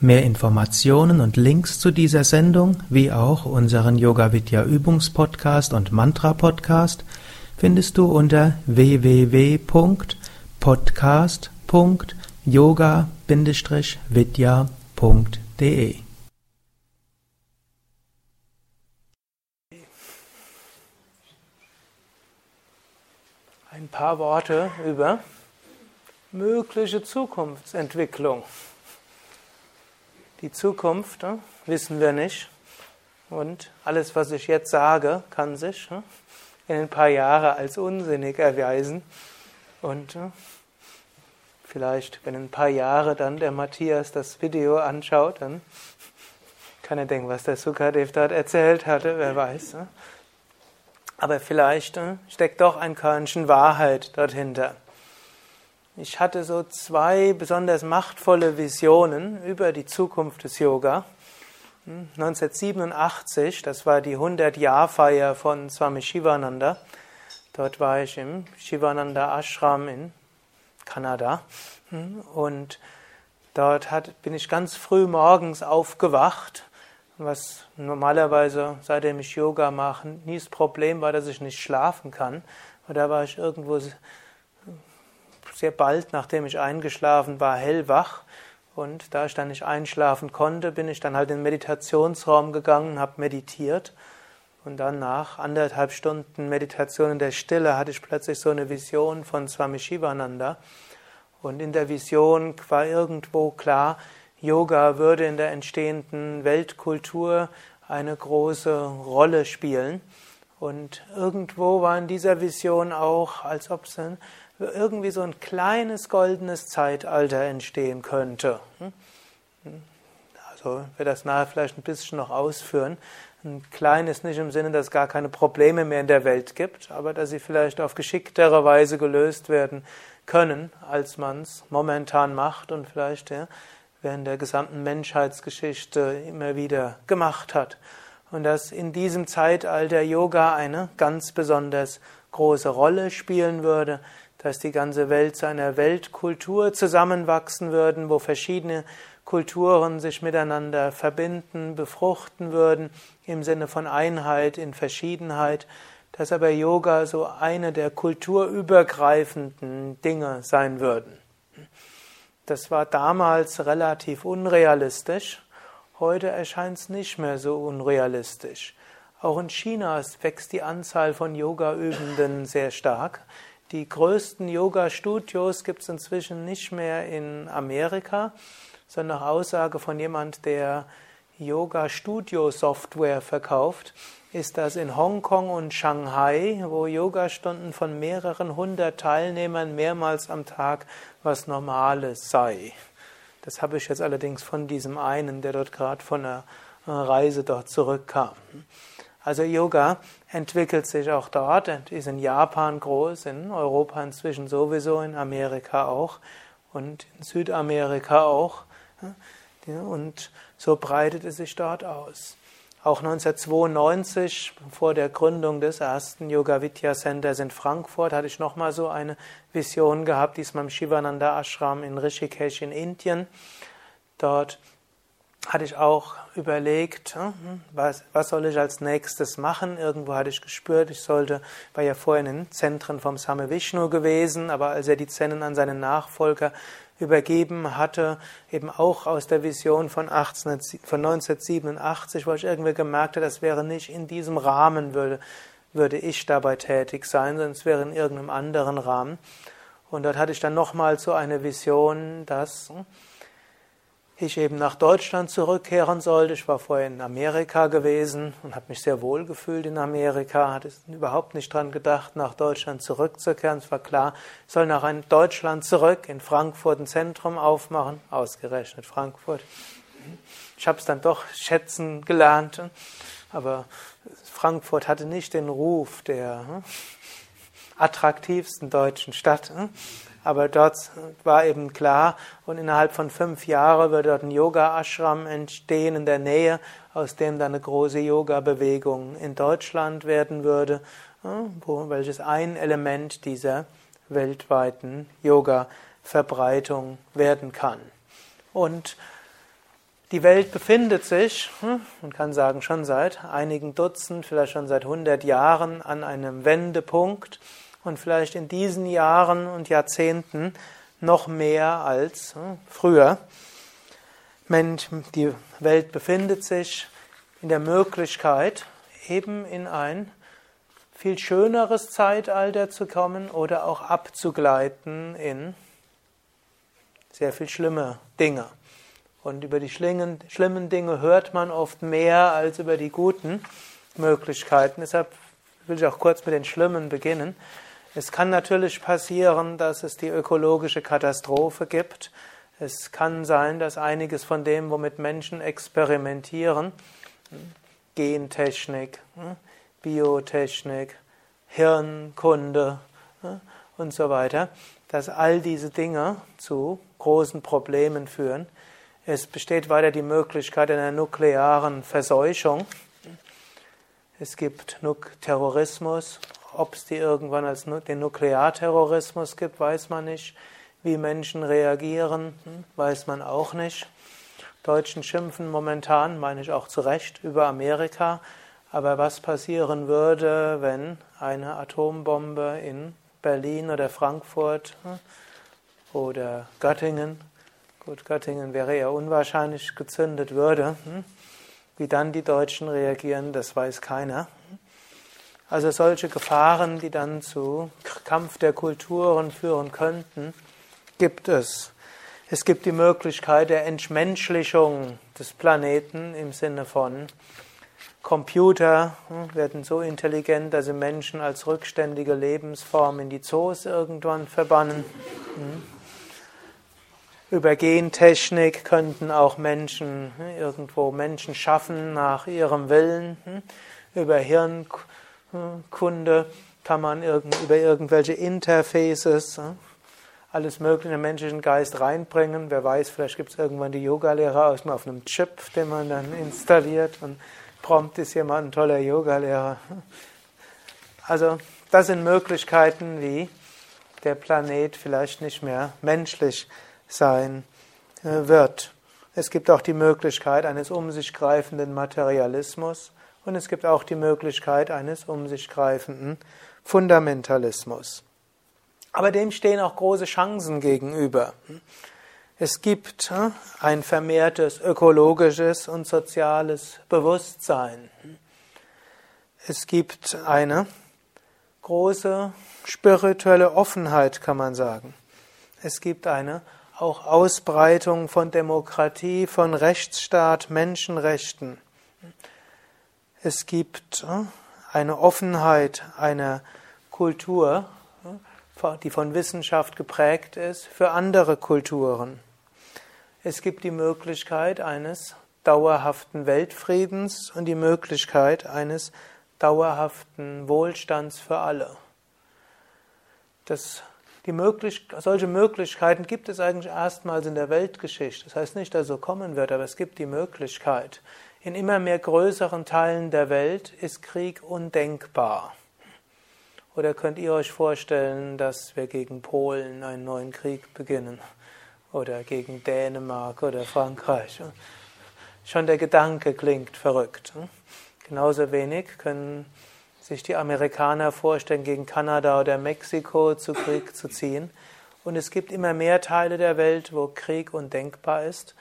Mehr Informationen und Links zu dieser Sendung, wie auch unseren Yoga Vidya Übungspodcast und Mantra Podcast findest du unter www.podcast.yoga-vidya.de. Ein paar Worte über mögliche Zukunftsentwicklung. Die Zukunft ne, wissen wir nicht. Und alles, was ich jetzt sage, kann sich ne, in ein paar Jahren als unsinnig erweisen. Und ne, vielleicht, wenn in ein paar Jahre dann der Matthias das Video anschaut, dann kann er denken, was der Sukadev dort erzählt hatte, wer weiß. Aber vielleicht steckt doch ein Körnchen Wahrheit dort hinter. Ich hatte so zwei besonders machtvolle Visionen über die Zukunft des Yoga. 1987, hm, das war die 100-Jahr-Feier von Swami Shivananda. Dort war ich im Shivananda Ashram in Kanada. Hm, und dort hat, bin ich ganz früh morgens aufgewacht, was normalerweise, seitdem ich Yoga mache, nie das Problem war, dass ich nicht schlafen kann. Und da war ich irgendwo sehr bald, nachdem ich eingeschlafen war, hellwach. Und da ich dann nicht einschlafen konnte, bin ich dann halt in den Meditationsraum gegangen, habe meditiert. Und dann nach anderthalb Stunden Meditation in der Stille hatte ich plötzlich so eine Vision von Swami Shivananda. Und in der Vision war irgendwo klar, Yoga würde in der entstehenden Weltkultur eine große Rolle spielen. Und irgendwo war in dieser Vision auch, als ob es irgendwie so ein kleines goldenes Zeitalter entstehen könnte. Hm? Also werde das nachher vielleicht ein bisschen noch ausführen. Ein kleines nicht im Sinne, dass es gar keine Probleme mehr in der Welt gibt, aber dass sie vielleicht auf geschicktere Weise gelöst werden können, als man es momentan macht und vielleicht ja, während der gesamten Menschheitsgeschichte immer wieder gemacht hat. Und dass in diesem Zeitalter Yoga eine ganz besonders große Rolle spielen würde, dass die ganze Welt zu einer Weltkultur zusammenwachsen würden, wo verschiedene Kulturen sich miteinander verbinden, befruchten würden, im Sinne von Einheit in Verschiedenheit, dass aber Yoga so eine der kulturübergreifenden Dinge sein würden. Das war damals relativ unrealistisch, heute erscheint es nicht mehr so unrealistisch. Auch in China wächst die Anzahl von Yoga-Übenden sehr stark. Die größten Yoga-Studios gibt es inzwischen nicht mehr in Amerika, sondern nach Aussage von jemand, der Yoga-Studio-Software verkauft, ist das in Hongkong und Shanghai, wo Yogastunden von mehreren hundert Teilnehmern mehrmals am Tag was Normales sei. Das habe ich jetzt allerdings von diesem einen, der dort gerade von einer Reise dort zurückkam. Also Yoga entwickelt sich auch dort, ist in Japan groß, in Europa inzwischen sowieso, in Amerika auch und in Südamerika auch. Und so breitet es sich dort aus. Auch 1992, vor der Gründung des ersten Yoga Vidya Centers in Frankfurt, hatte ich nochmal so eine Vision gehabt, diesmal im Shivananda Ashram in Rishikesh in Indien. Dort hatte ich auch überlegt, hm, was, was soll ich als nächstes machen? Irgendwo hatte ich gespürt, ich sollte, war ja vorher in den Zentren vom Same Vishnu gewesen, aber als er die Zellen an seinen Nachfolger übergeben hatte, eben auch aus der Vision von, 18, von 1987, wo ich irgendwie gemerkt habe, das wäre nicht in diesem Rahmen, würde, würde ich dabei tätig sein, sondern es wäre in irgendeinem anderen Rahmen. Und dort hatte ich dann nochmal so eine Vision, dass hm, ich eben nach Deutschland zurückkehren sollte. Ich war vorher in Amerika gewesen und habe mich sehr wohl gefühlt in Amerika, hatte überhaupt nicht dran gedacht, nach Deutschland zurückzukehren. Es war klar, ich soll nach Deutschland zurück, in Frankfurt ein Zentrum aufmachen, ausgerechnet Frankfurt. Ich habe es dann doch schätzen gelernt, aber Frankfurt hatte nicht den Ruf der hm, attraktivsten deutschen Stadt. Aber dort war eben klar, und innerhalb von fünf Jahren wird dort ein Yoga-Ashram entstehen in der Nähe, aus dem dann eine große Yoga-Bewegung in Deutschland werden würde, welches ein Element dieser weltweiten Yoga-Verbreitung werden kann. Und die Welt befindet sich, hm, man kann sagen schon seit einigen Dutzend, vielleicht schon seit 100 Jahren an einem Wendepunkt und vielleicht in diesen Jahren und Jahrzehnten noch mehr als hm, früher. Die Welt befindet sich in der Möglichkeit, eben in ein viel schöneres Zeitalter zu kommen oder auch abzugleiten in sehr viel schlimme Dinge. Und über die schlimmen Dinge hört man oft mehr als über die guten Möglichkeiten. Deshalb will ich auch kurz mit den schlimmen beginnen. Es kann natürlich passieren, dass es die ökologische Katastrophe gibt. Es kann sein, dass einiges von dem, womit Menschen experimentieren, Gentechnik, Biotechnik, Hirnkunde und so weiter, dass all diese Dinge zu großen Problemen führen. Es besteht weiter die Möglichkeit einer nuklearen Verseuchung. Es gibt Terrorismus. Ob es die irgendwann als den Nuklearterrorismus gibt, weiß man nicht. Wie Menschen reagieren, hm, weiß man auch nicht. Deutschen schimpfen momentan, meine ich auch zu Recht, über Amerika. Aber was passieren würde, wenn eine Atombombe in Berlin oder Frankfurt hm, oder Göttingen gut, Göttingen wäre eher unwahrscheinlich, gezündet würde. Hm? Wie dann die Deutschen reagieren, das weiß keiner. Also solche Gefahren, die dann zu Kampf der Kulturen führen könnten, gibt es. Es gibt die Möglichkeit der Entmenschlichung des Planeten im Sinne von Computer hm, werden so intelligent, dass sie Menschen als rückständige Lebensform in die Zoos irgendwann verbannen. Hm. Über Gentechnik könnten auch Menschen hm, irgendwo Menschen schaffen nach ihrem Willen. Über Hirnkunde kann man über irgendwelche Interfaces hm, alles Mögliche in den menschlichen Geist reinbringen. Wer weiß, vielleicht gibt es irgendwann die Yogalehrer aus auf einem Chip, den man dann installiert und prompt ist jemand ein toller Yogalehrer. Also das sind Möglichkeiten, wie der Planet vielleicht nicht mehr menschlich sein äh, wird. Es gibt auch die Möglichkeit eines um sich greifenden Materialismus und es gibt auch die Möglichkeit eines um sich greifenden Fundamentalismus. Aber dem stehen auch große Chancen gegenüber. Es gibt äh, ein vermehrtes ökologisches und soziales Bewusstsein. Es gibt eine große spirituelle Offenheit, kann man sagen. Es gibt eine auch Ausbreitung von Demokratie, von Rechtsstaat, Menschenrechten. Es gibt äh, eine Offenheit einer Kultur, äh, die von Wissenschaft geprägt ist, für andere Kulturen. Es gibt die Möglichkeit eines dauerhaften Weltfriedens und die Möglichkeit eines dauerhaften Wohlstands für alle. Das die möglich solche Möglichkeiten gibt es eigentlich erstmals in der Weltgeschichte. Das heißt nicht, dass so kommen wird, aber es gibt die Möglichkeit. In immer mehr größeren Teilen der Welt ist Krieg undenkbar. Oder könnt ihr euch vorstellen, dass wir gegen Polen einen neuen Krieg beginnen? Oder gegen Dänemark oder Frankreich? Schon der Gedanke klingt verrückt. Genauso wenig können sich die Amerikaner vorstellen, gegen Kanada oder Mexiko zu Krieg zu ziehen. Und es gibt immer mehr Teile der Welt, wo Krieg undenkbar ist.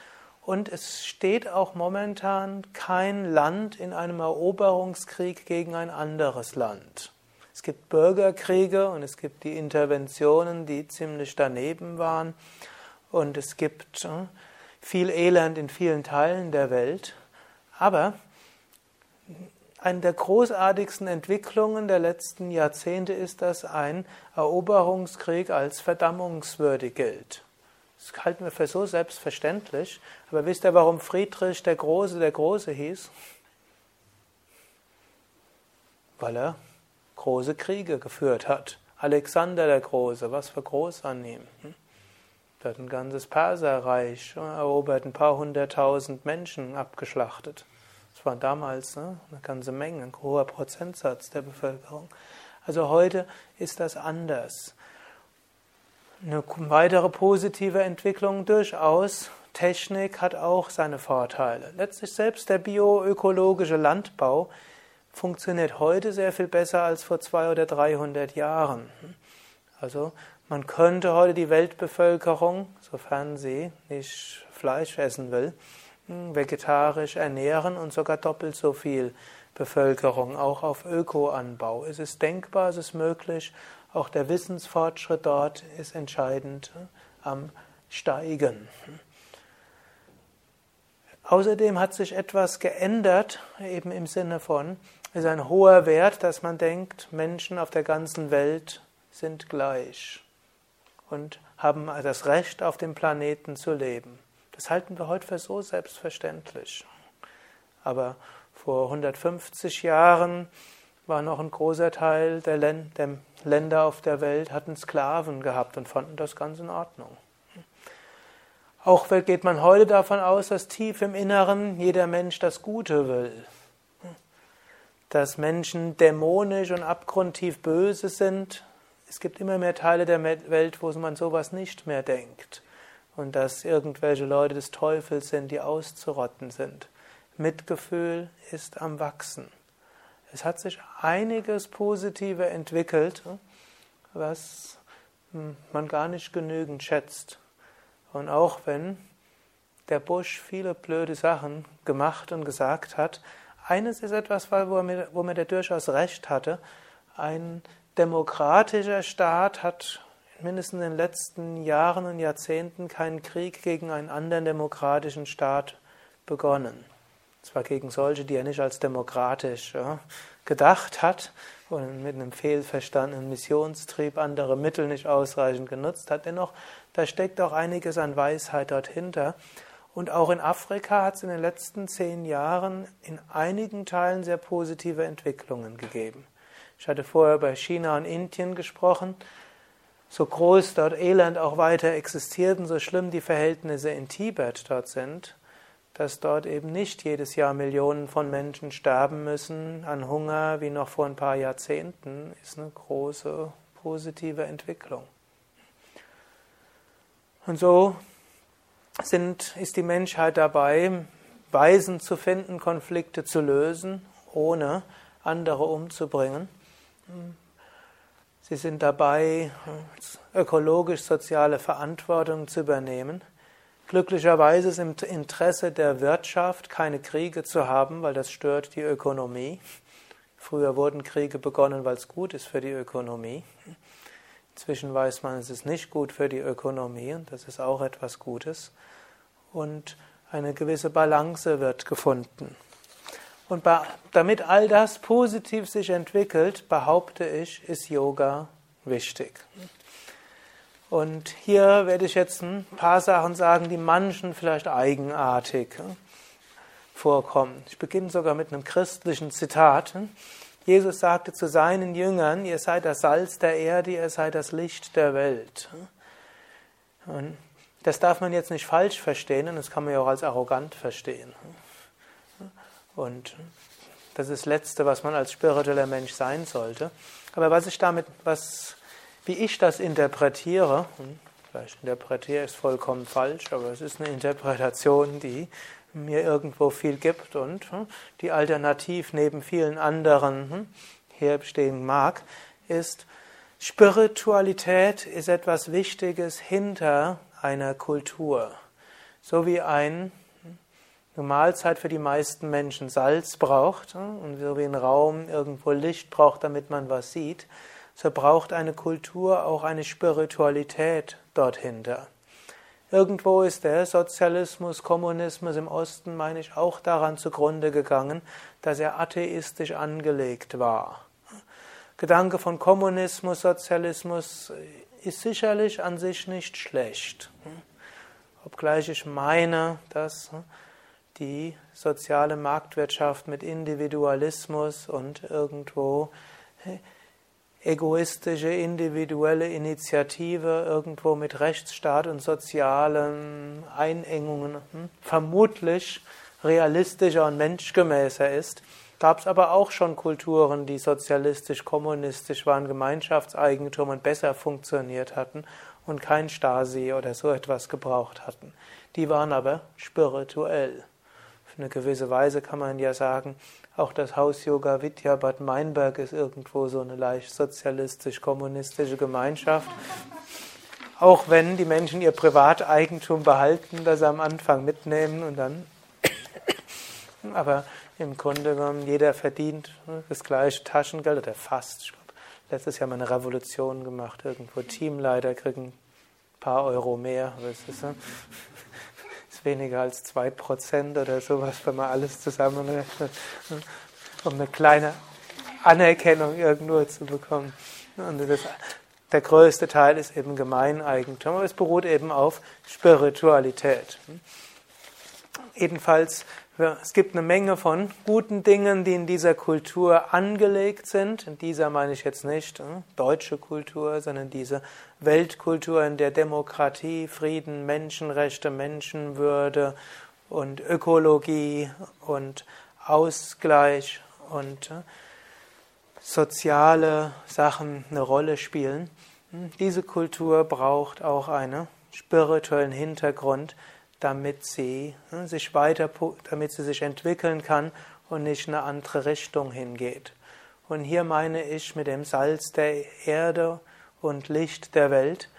Und es steht auch momentan kein Land in einem Eroberungskrieg gegen ein anderes Land. Es gibt Bürgerkriege und es gibt die Interventionen, die ziemlich daneben waren. Und es gibt äh, viel Elend in vielen Teilen der Welt. Aber eine der großartigsten Entwicklungen der letzten Jahrzehnte ist, dass ein Eroberungskrieg als verdammungswürdig gilt. Das halten wir für so selbstverständlich. Aber wisst ihr, warum Friedrich der Große der Große hieß? Weil er große Kriege geführt hat. Alexander der Große, was für groß an ihm. Hm? Er hat ein ganzes Perserreich erobert, ein paar hunderttausend Menschen abgeschlachtet. Das war damals ne, eine ganze Menge, ein hoher Prozentsatz der Bevölkerung. Also heute ist das anders. Eine weitere positive Entwicklung durchaus. Technik hat auch seine Vorteile. Letztlich selbst der bioökologische Landbau funktioniert heute sehr viel besser als vor 200 oder 300 Jahren. Also man könnte heute die Weltbevölkerung, sofern sie nicht Fleisch essen will, vegetarisch ernähren und sogar doppelt so viel Bevölkerung auch auf Ökoanbau. Es ist denkbar, es ist möglich auch der Wissensfortschritt dort ist entscheidend äh, am Steigen. Außerdem hat sich etwas geändert, eben im Sinne von, es ist ein hoher Wert, dass man denkt, Menschen auf der ganzen Welt sind gleich und haben das Recht, auf dem Planeten zu leben. Das halten wir heute für so selbstverständlich. Aber vor 150 Jahren war noch ein großer Teil der, Länder auf der Welt hatten Sklaven gehabt und fanden das ganz in Ordnung. Auch geht man heute davon aus, dass tief im Inneren jeder Mensch das Gute will. Dass Menschen dämonisch und abgrundtief böse sind. Es gibt immer mehr Teile der Welt, wo man sowas nicht mehr denkt. Und dass irgendwelche Leute des Teufels sind, die auszurotten sind. Mitgefühl ist am Wachsen. Es hat sich einiges Positive entwickelt, was man gar nicht genügend schätzt. Und auch wenn der Bush viele blöde Sachen gemacht und gesagt hat, eines ist etwas, womit er durchaus recht hatte. Ein demokratischer Staat hat mindestens in den letzten Jahren und Jahrzehnten keinen Krieg gegen einen anderen demokratischen Staat begonnen. Zwar gegen solche, die er nicht als demokratisch ja, gedacht hat und mit einem fehlverstandenen Missionstrieb andere Mittel nicht ausreichend genutzt hat, dennoch, da steckt auch einiges an Weisheit dort hinter. Und auch in Afrika hat es in den letzten zehn Jahren in einigen Teilen sehr positive Entwicklungen gegeben. Ich hatte vorher über China und Indien gesprochen. So groß dort Elend auch weiter existiert und so schlimm die Verhältnisse in Tibet dort sind, dass dort eben nicht jedes Jahr Millionen von Menschen sterben müssen an Hunger wie noch vor ein paar Jahrzehnten, ist eine große positive Entwicklung. Und so sind, ist die Menschheit dabei, Weisen zu finden, Konflikte zu lösen, ohne andere umzubringen. Sie sind dabei, ökologisch-soziale Verantwortung zu übernehmen. Glücklicherweise ist im Interesse der Wirtschaft, keine Kriege zu haben, weil das stört die Ökonomie. Früher wurden Kriege begonnen, weil es gut ist für die Ökonomie. Inzwischen weiß man, es ist nicht gut für die Ökonomie und das ist auch etwas Gutes. Und eine gewisse Balance wird gefunden. Und damit all das positiv sich entwickelt, behaupte ich, ist Yoga wichtig. Und hier werde ich jetzt ein paar Sachen sagen, die manchen vielleicht eigenartig vorkommen. Ich beginne sogar mit einem christlichen Zitat. Jesus sagte zu seinen Jüngern, ihr seid das Salz der Erde, ihr seid das Licht der Welt. Und das darf man jetzt nicht falsch verstehen und das kann man ja auch als arrogant verstehen. Und das ist das Letzte, was man als spiritueller Mensch sein sollte. Aber was ich damit, was wie ich das interpretiere, hm, vielleicht interpretiere ich es vollkommen falsch, aber es ist eine Interpretation, die mir irgendwo viel gibt und hm, die alternativ neben vielen anderen hm, herstehen mag, ist, Spiritualität ist etwas Wichtiges hinter einer Kultur. So wie ein, eine Mahlzeit für die meisten Menschen Salz braucht und so wie ein Raum irgendwo Licht braucht, damit man was sieht, so braucht eine Kultur auch eine Spiritualität dort hinter. Irgendwo ist der Sozialismus, Kommunismus im Osten, meine ich, auch daran zugrunde gegangen, dass er atheistisch angelegt war. Gedanke von Kommunismus, Sozialismus ist sicherlich an sich nicht schlecht. obgleich ich meine, dass die soziale Marktwirtschaft mit Individualismus und irgendwo egoistische individuelle Initiative irgendwo mit Rechtsstaat und sozialen Einengungen hm, vermutlich realistischer und menschgemäßer ist, gab es aber auch schon Kulturen, die sozialistisch, kommunistisch waren, Gemeinschaftseigentum und besser funktioniert hatten und kein Stasi oder so etwas gebraucht hatten. Die waren aber spirituell. Auf eine gewisse Weise kann man ja sagen, auch das Haus Yoga Vidya Bad Meinberg ist irgendwo so eine leicht sozialistisch-kommunistische Gemeinschaft. Auch wenn die Menschen ihr Privateigentum behalten, das sie am Anfang mitnehmen und dann. Aber im Grunde genommen, jeder verdient das gleiche Taschengeld oder fast. Ich glaube, letztes Jahr mal eine Revolution gemacht. Irgendwo Teamleiter kriegen ein paar Euro mehr. Aber es ist, weniger als 2% oder sowas, wenn man alles zusammenrechnet, um eine kleine Anerkennung irgendwo zu bekommen. Und das, der größte Teil ist eben Gemeineigentum, aber es beruht eben auf Spiritualität. Jedenfalls es gibt eine Menge von guten Dingen, die in dieser Kultur angelegt sind. In dieser meine ich jetzt nicht hm, deutsche Kultur, sondern diese Weltkultur, in der Demokratie, Frieden, Menschenrechte, Menschenwürde und Ökologie und Ausgleich und hm, soziale Sachen eine Rolle spielen. Hm, diese Kultur braucht auch einen spirituellen Hintergrund, damit sie hm, sich weiter, damit sie sich entwickeln kann und nicht in eine andere Richtung hingeht. Und hier meine ich mit dem Salz der Erde und Licht der Welt,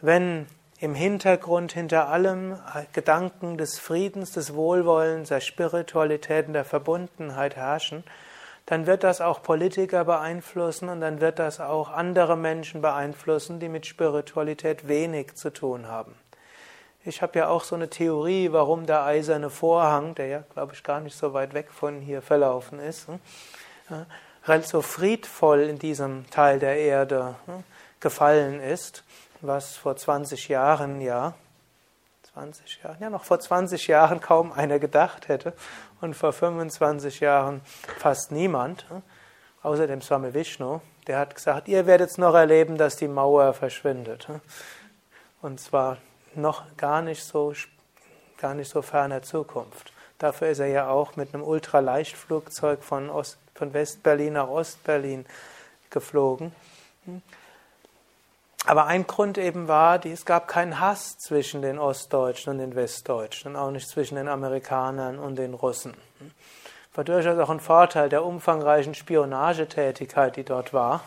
wenn im Hintergrund hinter allem Gedanken des Friedens, des Wohlwollens, der Spiritualität und der Verbundenheit herrschen, dann wird das auch Politiker beeinflussen und dann wird das auch andere Menschen beeinflussen, die mit Spiritualität wenig zu tun haben. Ich habe ja auch so eine Theorie, warum der eiserne Vorhang, der ja, glaube ich, gar nicht so weit weg von hier verlaufen ist, hm, so friedvoll in diesem Teil der Erde hm, gefallen ist, was vor 20 Jahren ja, 20 Jahren, ja, noch vor 20 Jahren kaum einer gedacht hätte und vor 25 Jahren fast niemand, hm, außer dem Swami Vishnu, der hat gesagt, ihr werdet noch erleben, dass die Mauer verschwindet. Und zwar noch gar nicht so, gar nicht so ferner Zukunft. Dafür ist er ja auch mit einem Ultraleichtflugzeug von, Ost, von Westberlin nach Ostberlin geflogen. Aber ein Grund eben war, es gab keinen Hass zwischen den Ostdeutschen und den Westdeutschen und auch nicht zwischen den Amerikanern und den Russen. War durchaus auch ein Vorteil der umfangreichen Spionagetätigkeit, die dort war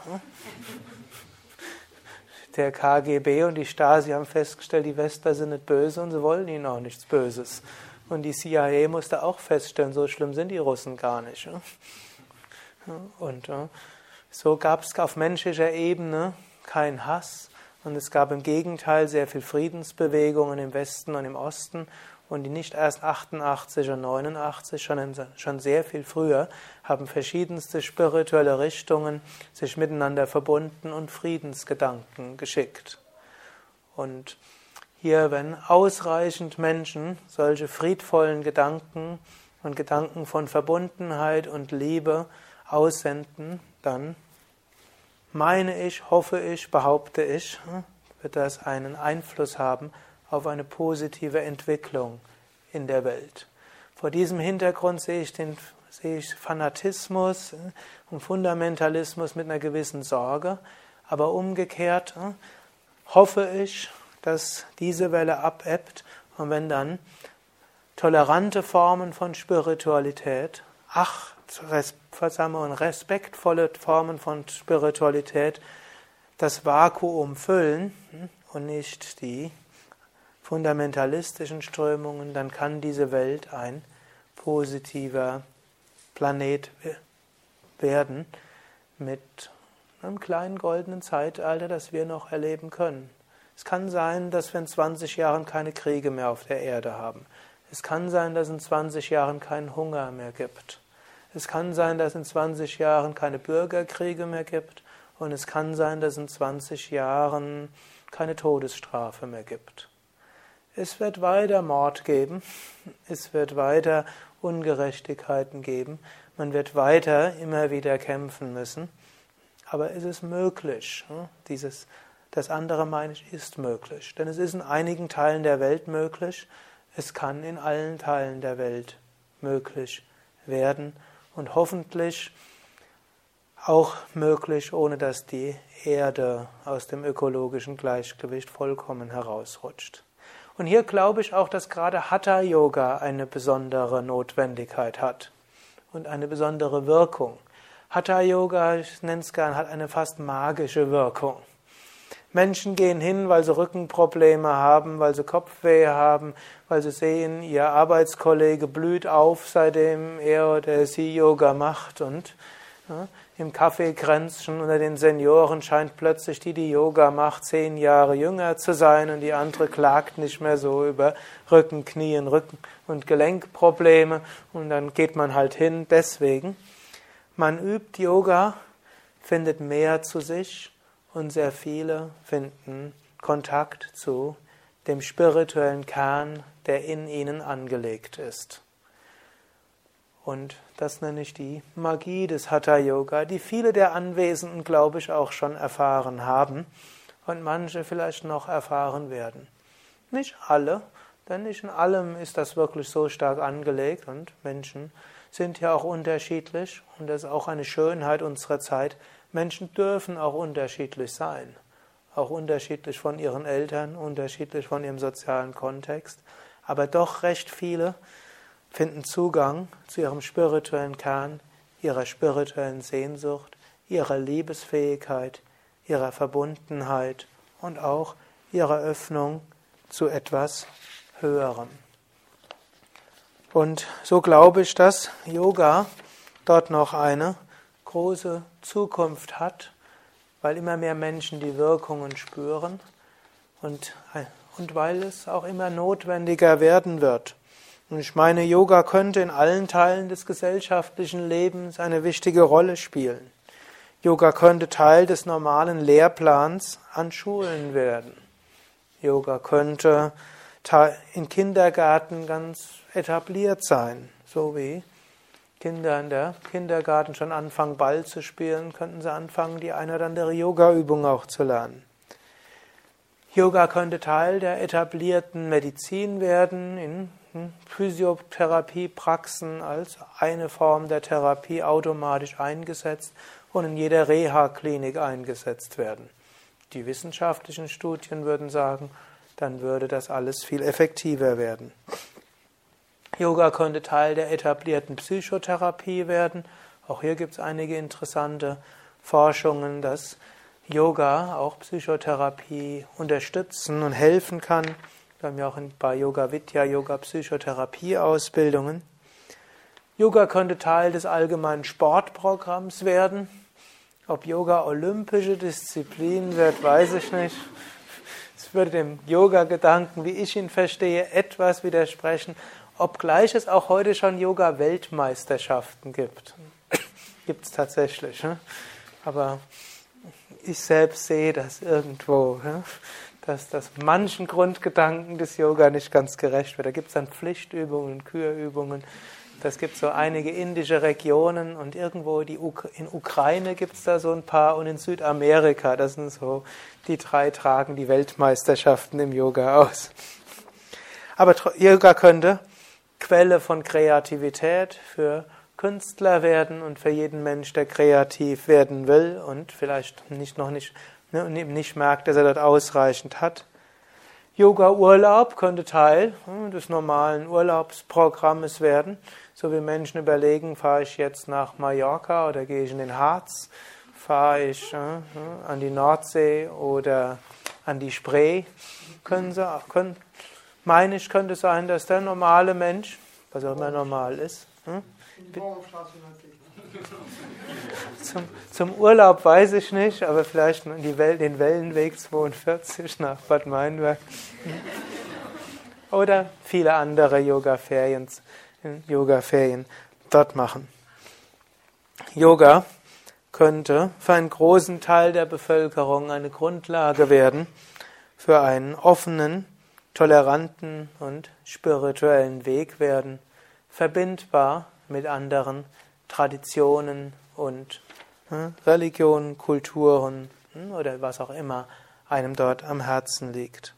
der KGB und die Stasi haben festgestellt, die Westler sind nicht böse und sie wollen ihnen auch nichts Böses. Und die CIA musste auch feststellen, so schlimm sind die Russen gar nicht. Und so gab es auf menschlicher Ebene keinen Hass und es gab im Gegenteil sehr viel Friedensbewegungen im Westen und im Osten und die nicht erst 88 und 89, schon, schon sehr viel früher, haben verschiedenste spirituelle Richtungen sich miteinander verbunden und Friedensgedanken geschickt. Und hier, wenn ausreichend Menschen solche friedvollen Gedanken und Gedanken von Verbundenheit und Liebe aussenden, dann meine ich, hoffe ich, behaupte ich, wird das einen Einfluss haben auf eine positive Entwicklung in der Welt. Vor diesem Hintergrund sehe ich, den, sehe ich Fanatismus und Fundamentalismus mit einer gewissen Sorge, aber umgekehrt äh, hoffe ich, dass diese Welle abebbt und wenn dann tolerante Formen von Spiritualität, achtsame und respektvolle Formen von Spiritualität das Vakuum füllen hm, und nicht die fundamentalistischen Strömungen, dann kann diese Welt ein positiver Planet werden mit einem kleinen goldenen Zeitalter, das wir noch erleben können. Es kann sein, dass wir in 20 Jahren keine Kriege mehr auf der Erde haben. Es kann sein, dass in 20 Jahren keinen Hunger mehr gibt. Es kann sein, dass in 20 Jahren keine Bürgerkriege mehr gibt. Und es kann sein, dass in 20 Jahren keine Todesstrafe mehr gibt. Es wird weiter Mord geben, es wird weiter Ungerechtigkeiten geben, man wird weiter immer wieder kämpfen müssen, aber es ist möglich. Dieses, das andere meine ich, ist möglich, denn es ist in einigen Teilen der Welt möglich, es kann in allen Teilen der Welt möglich werden und hoffentlich auch möglich, ohne dass die Erde aus dem ökologischen Gleichgewicht vollkommen herausrutscht. Und hier glaube ich auch, dass gerade Hatha Yoga eine besondere Notwendigkeit hat und eine besondere Wirkung. Hatha Yoga, ich nenne es gern, hat eine fast magische Wirkung. Menschen gehen hin, weil sie Rückenprobleme haben, weil sie Kopfweh haben, weil sie sehen, ihr Arbeitskollege blüht auf, seitdem er oder sie Yoga macht und im Kaffeekränzchen unter den Senioren scheint plötzlich die, die Yoga macht, zehn Jahre jünger zu sein und die andere klagt nicht mehr so über Rücken, Knien, Rücken und Gelenkprobleme und dann geht man halt hin deswegen. Man übt Yoga, findet mehr zu sich und sehr viele finden Kontakt zu dem spirituellen Kern, der in ihnen angelegt ist. Und das nenne ich die Magie des Hatha Yoga, die viele der Anwesenden, glaube ich, auch schon erfahren haben und manche vielleicht noch erfahren werden. Nicht alle, denn nicht in allem ist das wirklich so stark angelegt und Menschen sind ja auch unterschiedlich und das ist auch eine Schönheit unserer Zeit. Menschen dürfen auch unterschiedlich sein, auch unterschiedlich von ihren Eltern, unterschiedlich von ihrem sozialen Kontext, aber doch recht viele finden Zugang zu ihrem spirituellen Kern, ihrer spirituellen Sehnsucht, ihrer Liebesfähigkeit, ihrer Verbundenheit und auch ihrer Öffnung zu etwas Höherem. Und so glaube ich, dass Yoga dort noch eine große Zukunft hat, weil immer mehr Menschen die Wirkungen spüren und, und weil es auch immer notwendiger werden wird. Und ich meine, Yoga könnte in allen Teilen des gesellschaftlichen Lebens eine wichtige Rolle spielen. Yoga könnte Teil des normalen Lehrplans an Schulen werden. Yoga könnte in Kindergarten ganz etabliert sein, so wie Kinder in der Kindergarten schon anfangen, Ball zu spielen, könnten sie anfangen, die eine oder andere Yoga-Übung auch zu lernen. Yoga könnte Teil der etablierten Medizin werden, in Physiotherapiepraxen als eine Form der Therapie automatisch eingesetzt und in jeder Reha-Klinik eingesetzt werden. Die wissenschaftlichen Studien würden sagen, dann würde das alles viel effektiver werden. Yoga könnte Teil der etablierten Psychotherapie werden. Auch hier gibt es einige interessante Forschungen, dass Yoga auch Psychotherapie unterstützen und helfen kann. Wir haben ja auch bei Yoga Vidya Yoga Psychotherapie Ausbildungen. Yoga könnte Teil des allgemeinen Sportprogramms werden. Ob Yoga olympische Disziplin wird, weiß ich nicht. Es würde dem Yoga-Gedanken, wie ich ihn verstehe, etwas widersprechen, obgleich es auch heute schon Yoga-Weltmeisterschaften gibt. gibt es tatsächlich. Ne? Aber ich selbst sehe das irgendwo, ja, dass das manchen Grundgedanken des Yoga nicht ganz gerecht wird. Da gibt es dann Pflichtübungen, Kürübungen. Das gibt so einige indische Regionen und irgendwo Uk in Ukraine gibt es da so ein paar und in Südamerika, das sind so die drei tragen die Weltmeisterschaften im Yoga aus. Aber Yoga könnte Quelle von Kreativität für Künstler werden und für jeden Mensch, der kreativ werden will und vielleicht nicht noch nicht, ne, nicht merkt, dass er dort ausreichend hat. Yoga-Urlaub könnte Teil hm, des normalen Urlaubsprogrammes werden, so wie Menschen überlegen, fahre ich jetzt nach Mallorca oder gehe ich in den Harz, fahre ich äh, an die Nordsee oder an die Spree. Können sie, können, meine ich, könnte sein, dass der normale Mensch, was auch immer normal ist, hm, zum, zum, Urlaub weiß ich nicht, aber vielleicht Welt, den Wellenweg 42 nach Bad Meinberg. Oder viele andere Yoga-Ferien Yoga dort machen. Yoga könnte für einen großen Teil der Bevölkerung eine Grundlage werden für einen offenen, toleranten und spirituellen Weg werden, verbindbar mit anderen Traditionen und Religionen, Kulturen hm, oder was auch immer einem dort am Herzen liegt.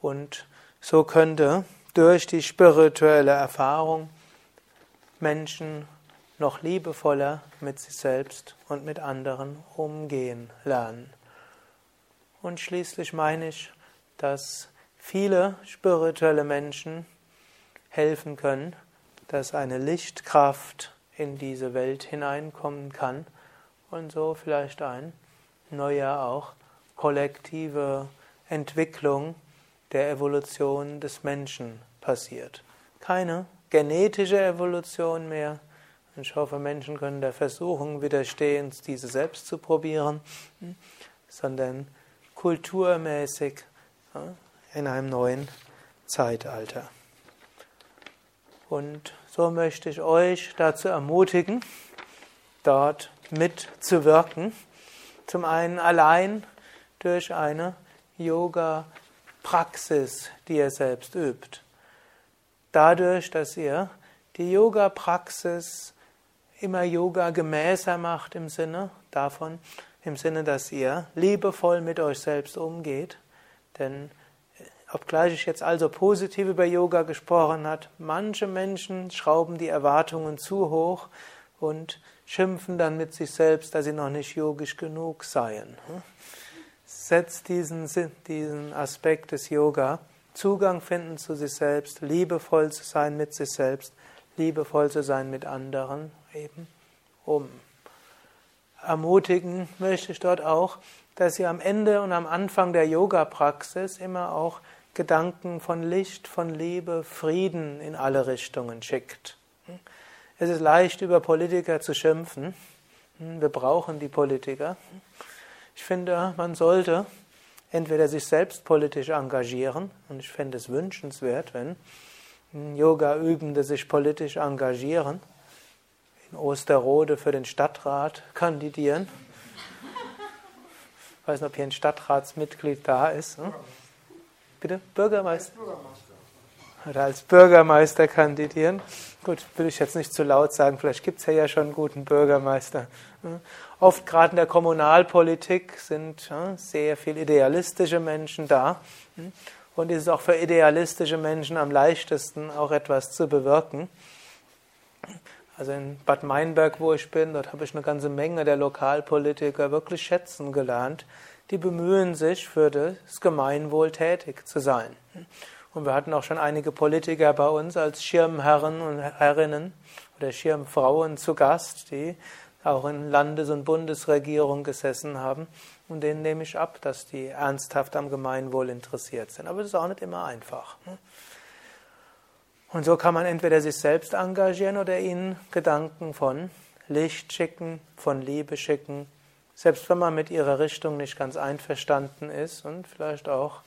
Und so könnte durch die spirituelle Erfahrung Menschen noch liebevoller mit sich selbst und mit anderen umgehen lernen. Und schließlich meine ich, dass viele spirituelle Menschen helfen können, dass eine Lichtkraft in diese Welt hineinkommen kann und so vielleicht ein neuer auch kollektive Entwicklung der Evolution des Menschen passiert. Keine genetische Evolution mehr. Ich hoffe, Menschen können der Versuchung widerstehen, diese selbst zu probieren, sondern kulturmäßig in einem neuen Zeitalter. Und so möchte ich euch dazu ermutigen, dort mitzuwirken. Zum einen allein durch eine Yoga-Praxis, die ihr selbst übt. Dadurch, dass ihr die Yoga-Praxis immer Yoga gemäßer macht im Sinne davon, im Sinne, dass ihr liebevoll mit euch selbst umgeht. Denn obgleich ich jetzt also positiv über Yoga gesprochen hat, manche Menschen schrauben die Erwartungen zu hoch und schimpfen dann mit sich selbst, dass sie noch nicht yogisch genug seien. Setzt diesen, diesen Aspekt des Yoga, Zugang finden zu sich selbst, liebevoll zu sein mit sich selbst, liebevoll zu sein mit anderen, eben um. Ermutigen möchte ich dort auch, dass ihr am Ende und am Anfang der Yoga-Praxis immer auch Gedanken von Licht, von Liebe, Frieden in alle Richtungen schickt. Es ist leicht, über Politiker zu schimpfen. Wir brauchen die Politiker. Ich finde, man sollte entweder sich selbst politisch engagieren, und ich fände es wünschenswert, wenn Yoga-Übende sich politisch engagieren, in Osterode für den Stadtrat kandidieren. Ich weiß nicht, ob hier ein Stadtratsmitglied da ist. Hm? Bitte? Bürgermeister? Oder als Bürgermeister kandidieren. Gut, will ich jetzt nicht zu laut sagen, vielleicht gibt es ja, ja schon einen guten Bürgermeister. Oft gerade in der Kommunalpolitik sind sehr viele idealistische Menschen da. Und es ist auch für idealistische Menschen am leichtesten, auch etwas zu bewirken. Also in Bad Meinberg, wo ich bin, dort habe ich eine ganze Menge der Lokalpolitiker wirklich schätzen gelernt, die bemühen sich, für das Gemeinwohl tätig zu sein. Und wir hatten auch schon einige Politiker bei uns als Schirmherren und Herrinnen oder Schirmfrauen zu Gast, die auch in Landes- und Bundesregierung gesessen haben. Und denen nehme ich ab, dass die ernsthaft am Gemeinwohl interessiert sind. Aber das ist auch nicht immer einfach. Und so kann man entweder sich selbst engagieren oder ihnen Gedanken von Licht schicken, von Liebe schicken, selbst wenn man mit ihrer Richtung nicht ganz einverstanden ist und vielleicht auch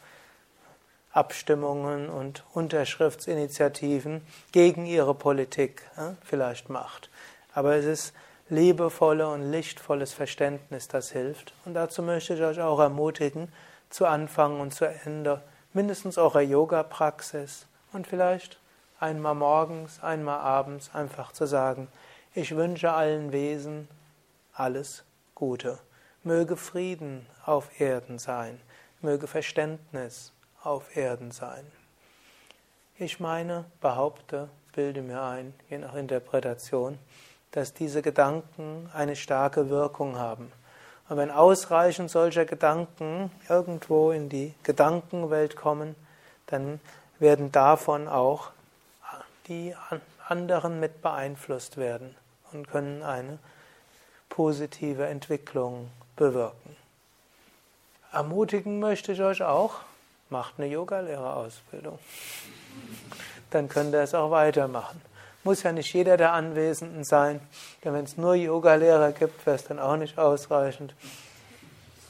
Abstimmungen und Unterschriftsinitiativen gegen ihre Politik ja, vielleicht macht. Aber es ist liebevolle und lichtvolles Verständnis, das hilft. Und dazu möchte ich euch auch ermutigen, zu Anfang und zu Ende mindestens eurer Yoga-Praxis und vielleicht einmal morgens, einmal abends einfach zu sagen, ich wünsche allen Wesen alles Gute. Möge Frieden auf Erden sein, möge Verständnis auf Erden sein. Ich meine, behaupte, bilde mir ein, je nach Interpretation, dass diese Gedanken eine starke Wirkung haben. Und wenn ausreichend solcher Gedanken irgendwo in die Gedankenwelt kommen, dann werden davon auch die anderen mit beeinflusst werden und können eine positive Entwicklung bewirken. Ermutigen möchte ich euch auch, macht eine Yogalehrerausbildung. Dann könnt ihr es auch weitermachen. Muss ja nicht jeder der Anwesenden sein, denn wenn es nur Yogalehrer gibt, wäre es dann auch nicht ausreichend.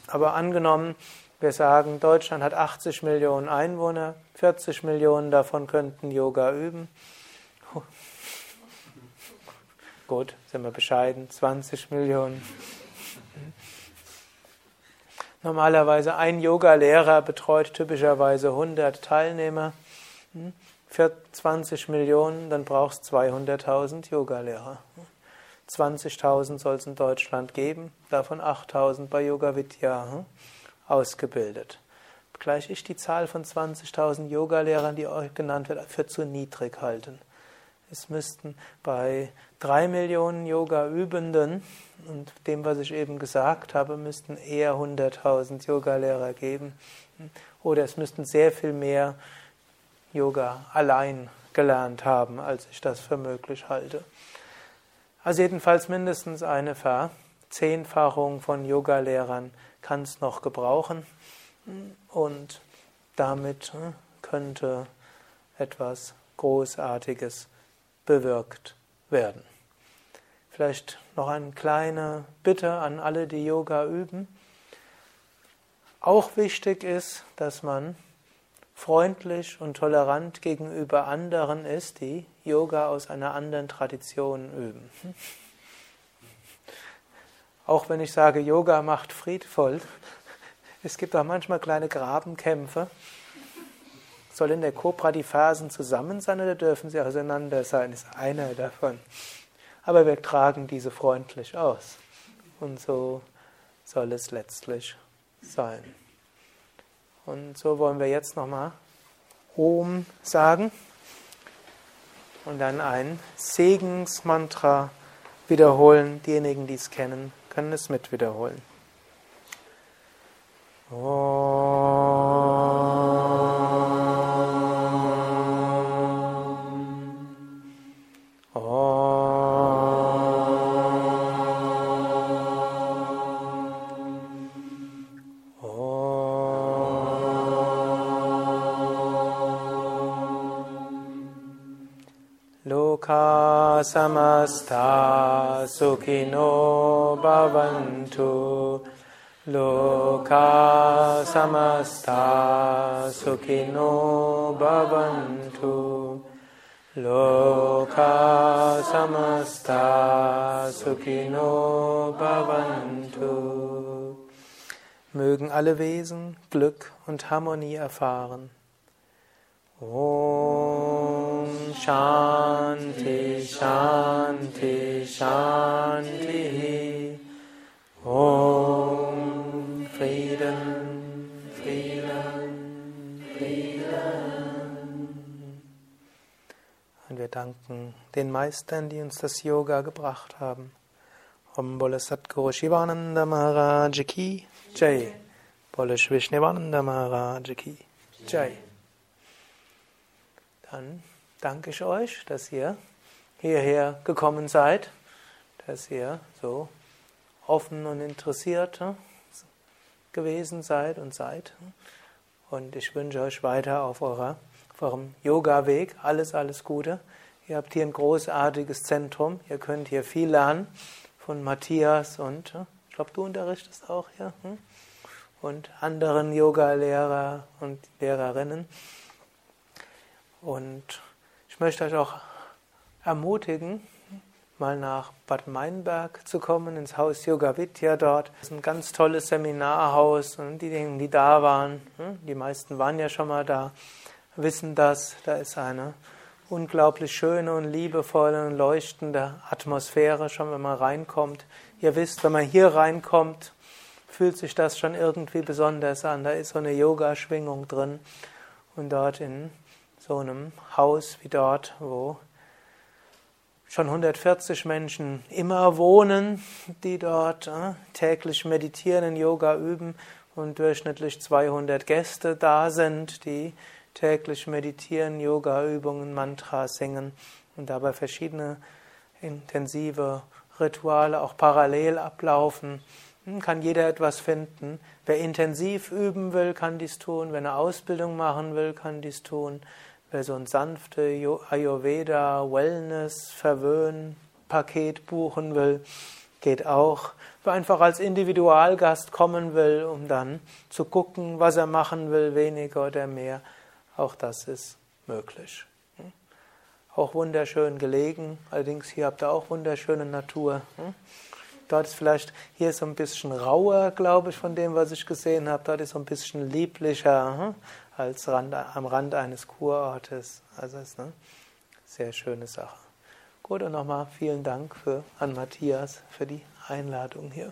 Aber angenommen, wir sagen, Deutschland hat 80 Millionen Einwohner, 40 Millionen davon könnten Yoga üben. Gut, sind wir bescheiden, 20 Millionen. Normalerweise ein Yoga-Lehrer betreut typischerweise 100 Teilnehmer. Hm? Für 20 Millionen, dann brauchst du 200.000 Yoga-Lehrer. 20.000 soll es in Deutschland geben, davon 8.000 bei Yoga Vidya hm? ausgebildet. Gleich ich die Zahl von 20.000 Yogalehrern, die euch genannt wird, für zu niedrig halten. Es müssten bei drei Millionen Yoga-Übenden und dem, was ich eben gesagt habe, müssten eher 100.000 Yogalehrer geben. Oder es müssten sehr viel mehr Yoga allein gelernt haben, als ich das für möglich halte. Also jedenfalls mindestens eine Verzehnfachung von Yogalehrern kann es noch gebrauchen und damit könnte etwas Großartiges bewirkt werden. Vielleicht noch eine kleine Bitte an alle, die Yoga üben. Auch wichtig ist, dass man freundlich und tolerant gegenüber anderen ist, die Yoga aus einer anderen Tradition üben. Auch wenn ich sage, Yoga macht friedvoll, es gibt auch manchmal kleine Grabenkämpfe. Sollen in der Cobra die Phasen zusammen sein oder dürfen sie auseinander sein? Ist einer davon. Aber wir tragen diese freundlich aus. Und so soll es letztlich sein. Und so wollen wir jetzt nochmal Om sagen und dann ein Segensmantra wiederholen. Diejenigen, die es kennen, können es mit wiederholen. Loka samasta sukhino bhavantu Loka samasta sukhino bhavantu Loka samasta sukhino bhavantu Mögen alle Wesen Glück und Harmonie erfahren. Om Shanti Shanti Shanti Om Frieden, Frieden, Frieden. Und wir danken den Meistern, die uns das Yoga gebracht haben. Om Bole Satguru Shivananda Maharaj Ki Jai. Bole Vishnevananda Maharaj Ki Jai. Dann danke ich euch, dass ihr hierher gekommen seid, dass ihr so offen und interessiert gewesen seid und seid. Und ich wünsche euch weiter auf, eurer, auf eurem Yoga-Weg alles, alles Gute. Ihr habt hier ein großartiges Zentrum. Ihr könnt hier viel lernen von Matthias und ich glaube, du unterrichtest auch hier. Hm? Und anderen Yoga-Lehrer und Lehrerinnen. Und ich möchte euch auch ermutigen, mal nach Bad Meinberg zu kommen, ins Haus Yoga Vidya dort. Das ist ein ganz tolles Seminarhaus und diejenigen, die da waren, hm, die meisten waren ja schon mal da, wissen das. Da ist eine unglaublich schöne und liebevolle und leuchtende Atmosphäre, schon wenn man reinkommt. Ihr wisst, wenn man hier reinkommt, fühlt sich das schon irgendwie besonders an. Da ist so eine Yoga-Schwingung drin. Und dort in so einem Haus wie dort, wo schon 140 Menschen immer wohnen, die dort äh, täglich meditieren, Yoga üben und durchschnittlich 200 Gäste da sind, die täglich meditieren, Yoga-Übungen, Mantras singen und dabei verschiedene intensive Rituale auch parallel ablaufen. Hm, kann jeder etwas finden. Wer intensiv üben will, kann dies tun. Wer eine Ausbildung machen will, kann dies tun. Wer so ein sanfte Ayurveda, Wellness, Verwöhn, Paket buchen will, geht auch. Wer einfach als Individualgast kommen will, um dann zu gucken, was er machen will, weniger oder mehr, auch das ist möglich. Hm? Auch wunderschön gelegen, allerdings hier habt ihr auch wunderschöne Natur. Hm? dort ist vielleicht, hier ist so ein bisschen rauer, glaube ich, von dem, was ich gesehen habe. Dort ist so ein bisschen lieblicher hm, als Rand, am Rand eines Kurortes. Also ist eine sehr schöne Sache. Gut, und nochmal vielen Dank für, an Matthias für die Einladung hier.